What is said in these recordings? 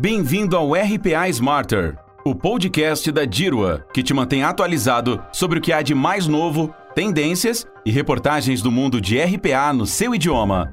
Bem-vindo ao RPA Smarter, o podcast da Dirua, que te mantém atualizado sobre o que há de mais novo, tendências e reportagens do mundo de RPA no seu idioma.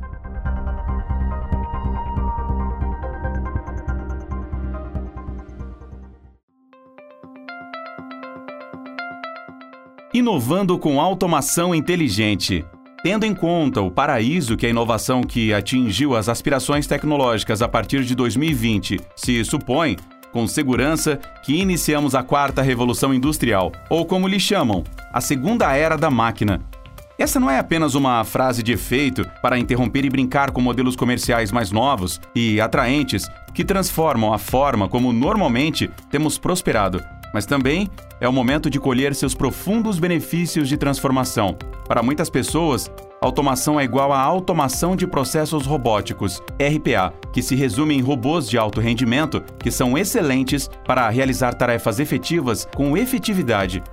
Inovando com automação inteligente. Tendo em conta o paraíso que a inovação que atingiu as aspirações tecnológicas a partir de 2020 se supõe, com segurança que iniciamos a quarta revolução industrial, ou como lhe chamam, a segunda era da máquina. Essa não é apenas uma frase de efeito para interromper e brincar com modelos comerciais mais novos e atraentes que transformam a forma como normalmente temos prosperado mas também é o momento de colher seus profundos benefícios de transformação. Para muitas pessoas, automação é igual a automação de processos robóticos, RPA, que se resume em robôs de alto rendimento que são excelentes para realizar tarefas efetivas com efetividade.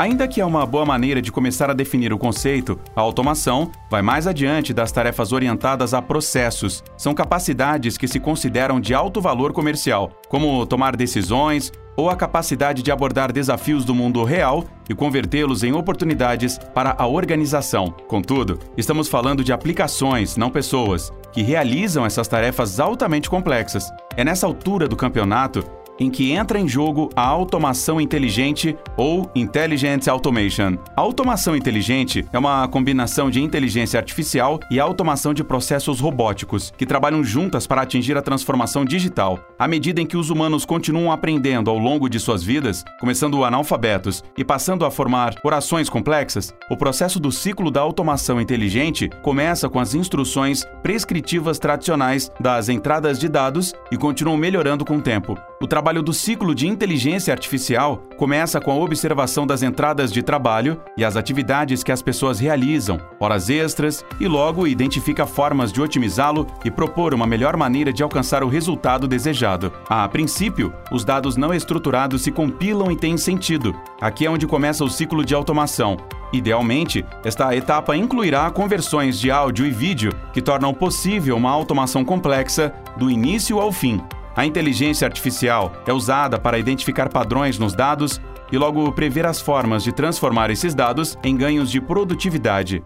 Ainda que é uma boa maneira de começar a definir o conceito, a automação vai mais adiante das tarefas orientadas a processos. São capacidades que se consideram de alto valor comercial, como tomar decisões, ou a capacidade de abordar desafios do mundo real e convertê-los em oportunidades para a organização. Contudo, estamos falando de aplicações, não pessoas, que realizam essas tarefas altamente complexas. É nessa altura do campeonato em que entra em jogo a automação inteligente ou Intelligent Automation. A automação inteligente é uma combinação de inteligência artificial e automação de processos robóticos que trabalham juntas para atingir a transformação digital. À medida em que os humanos continuam aprendendo ao longo de suas vidas, começando analfabetos e passando a formar orações complexas, o processo do ciclo da automação inteligente começa com as instruções prescritivas tradicionais das entradas de dados e continuam melhorando com o tempo. O trabalho do ciclo de inteligência artificial começa com a observação das entradas de trabalho e as atividades que as pessoas realizam, horas extras, e logo identifica formas de otimizá-lo e propor uma melhor maneira de alcançar o resultado desejado. A princípio, os dados não estruturados se compilam e têm sentido. Aqui é onde começa o ciclo de automação. Idealmente, esta etapa incluirá conversões de áudio e vídeo que tornam possível uma automação complexa do início ao fim. A inteligência artificial é usada para identificar padrões nos dados e logo prever as formas de transformar esses dados em ganhos de produtividade.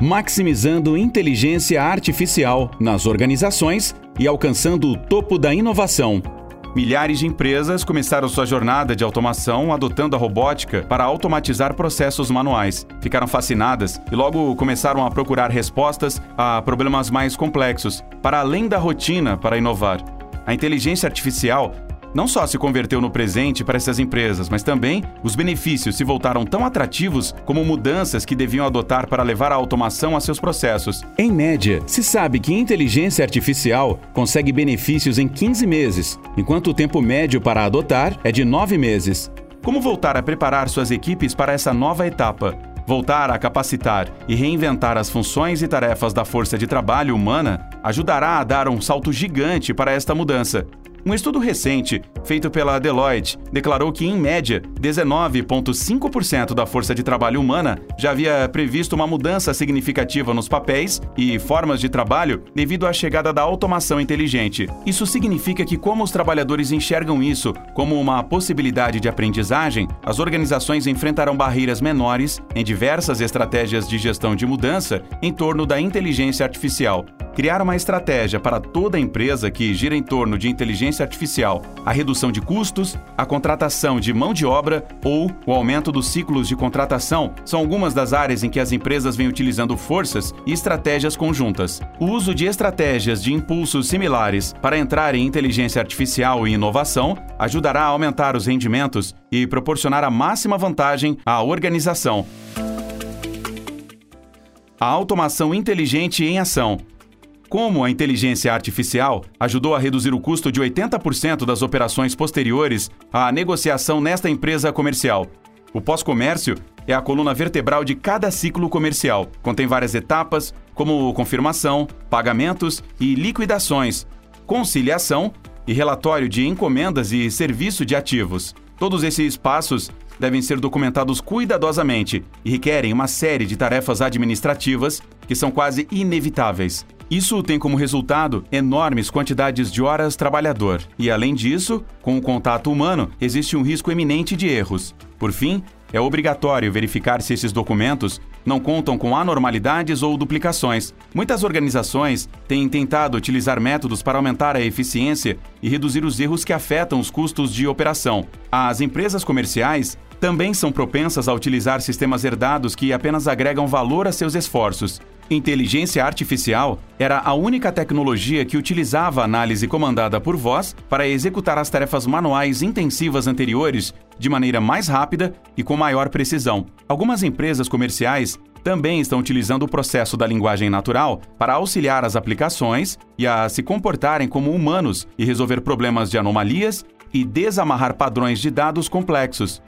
Maximizando inteligência artificial nas organizações e alcançando o topo da inovação. Milhares de empresas começaram sua jornada de automação adotando a robótica para automatizar processos manuais. Ficaram fascinadas e logo começaram a procurar respostas a problemas mais complexos, para além da rotina para inovar. A inteligência artificial não só se converteu no presente para essas empresas, mas também os benefícios se voltaram tão atrativos como mudanças que deviam adotar para levar a automação a seus processos. Em média, se sabe que inteligência artificial consegue benefícios em 15 meses, enquanto o tempo médio para adotar é de 9 meses. Como voltar a preparar suas equipes para essa nova etapa? Voltar a capacitar e reinventar as funções e tarefas da força de trabalho humana ajudará a dar um salto gigante para esta mudança. Um estudo recente, feito pela Deloitte, declarou que, em média, 19,5% da força de trabalho humana já havia previsto uma mudança significativa nos papéis e formas de trabalho devido à chegada da automação inteligente. Isso significa que, como os trabalhadores enxergam isso como uma possibilidade de aprendizagem, as organizações enfrentarão barreiras menores em diversas estratégias de gestão de mudança em torno da inteligência artificial. Criar uma estratégia para toda empresa que gira em torno de inteligência artificial, a redução de custos, a contratação de mão de obra ou o aumento dos ciclos de contratação são algumas das áreas em que as empresas vêm utilizando forças e estratégias conjuntas. O uso de estratégias de impulsos similares para entrar em inteligência artificial e inovação ajudará a aumentar os rendimentos e proporcionar a máxima vantagem à organização. A automação inteligente em ação como a inteligência artificial ajudou a reduzir o custo de 80% das operações posteriores à negociação nesta empresa comercial. O pós-comércio é a coluna vertebral de cada ciclo comercial. Contém várias etapas, como confirmação, pagamentos e liquidações, conciliação e relatório de encomendas e serviço de ativos. Todos esses passos devem ser documentados cuidadosamente e requerem uma série de tarefas administrativas que são quase inevitáveis. Isso tem como resultado enormes quantidades de horas trabalhador. E além disso, com o contato humano, existe um risco eminente de erros. Por fim, é obrigatório verificar se esses documentos não contam com anormalidades ou duplicações. Muitas organizações têm tentado utilizar métodos para aumentar a eficiência e reduzir os erros que afetam os custos de operação. As empresas comerciais também são propensas a utilizar sistemas herdados que apenas agregam valor a seus esforços. Inteligência artificial era a única tecnologia que utilizava análise comandada por voz para executar as tarefas manuais intensivas anteriores de maneira mais rápida e com maior precisão. Algumas empresas comerciais também estão utilizando o processo da linguagem natural para auxiliar as aplicações e a se comportarem como humanos e resolver problemas de anomalias e desamarrar padrões de dados complexos.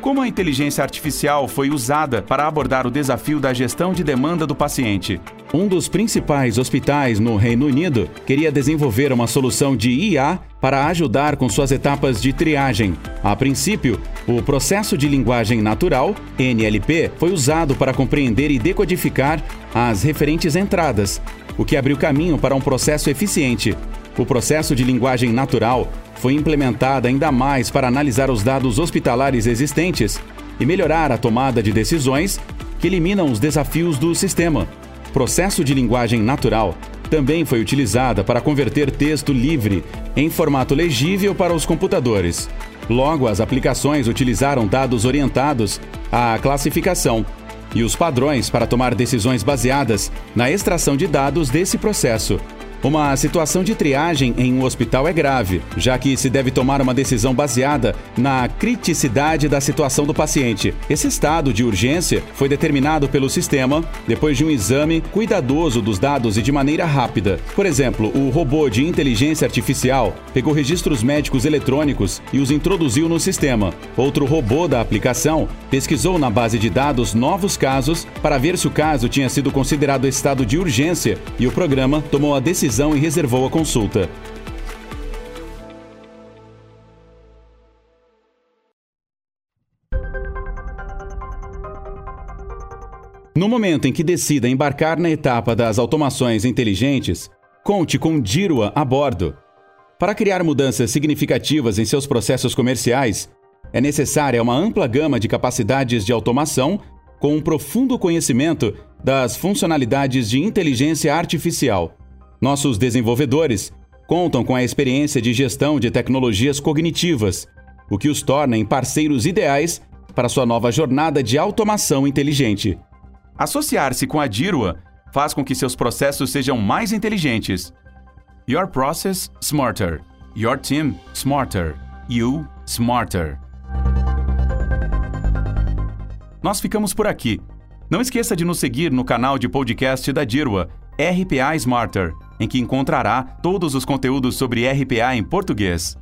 Como a inteligência artificial foi usada para abordar o desafio da gestão de demanda do paciente? Um dos principais hospitais no Reino Unido queria desenvolver uma solução de IA para ajudar com suas etapas de triagem. A princípio, o processo de linguagem natural, NLP, foi usado para compreender e decodificar as referentes entradas, o que abriu caminho para um processo eficiente. O processo de linguagem natural foi implementada ainda mais para analisar os dados hospitalares existentes e melhorar a tomada de decisões que eliminam os desafios do sistema. Processo de linguagem natural também foi utilizada para converter texto livre em formato legível para os computadores. Logo, as aplicações utilizaram dados orientados à classificação e os padrões para tomar decisões baseadas na extração de dados desse processo. Uma situação de triagem em um hospital é grave, já que se deve tomar uma decisão baseada na criticidade da situação do paciente. Esse estado de urgência foi determinado pelo sistema depois de um exame cuidadoso dos dados e de maneira rápida. Por exemplo, o robô de inteligência artificial pegou registros médicos eletrônicos e os introduziu no sistema. Outro robô da aplicação pesquisou na base de dados novos casos para ver se o caso tinha sido considerado estado de urgência e o programa tomou a decisão e reservou a consulta. No momento em que decida embarcar na etapa das automações inteligentes, conte com Dirua a bordo. Para criar mudanças significativas em seus processos comerciais, é necessária uma ampla gama de capacidades de automação com um profundo conhecimento das funcionalidades de inteligência artificial. Nossos desenvolvedores contam com a experiência de gestão de tecnologias cognitivas, o que os torna em parceiros ideais para sua nova jornada de automação inteligente. Associar-se com a Dirua faz com que seus processos sejam mais inteligentes. Your process smarter. Your team smarter. You smarter. Nós ficamos por aqui. Não esqueça de nos seguir no canal de podcast da Dirua, RPA Smarter em que encontrará todos os conteúdos sobre RPA em português.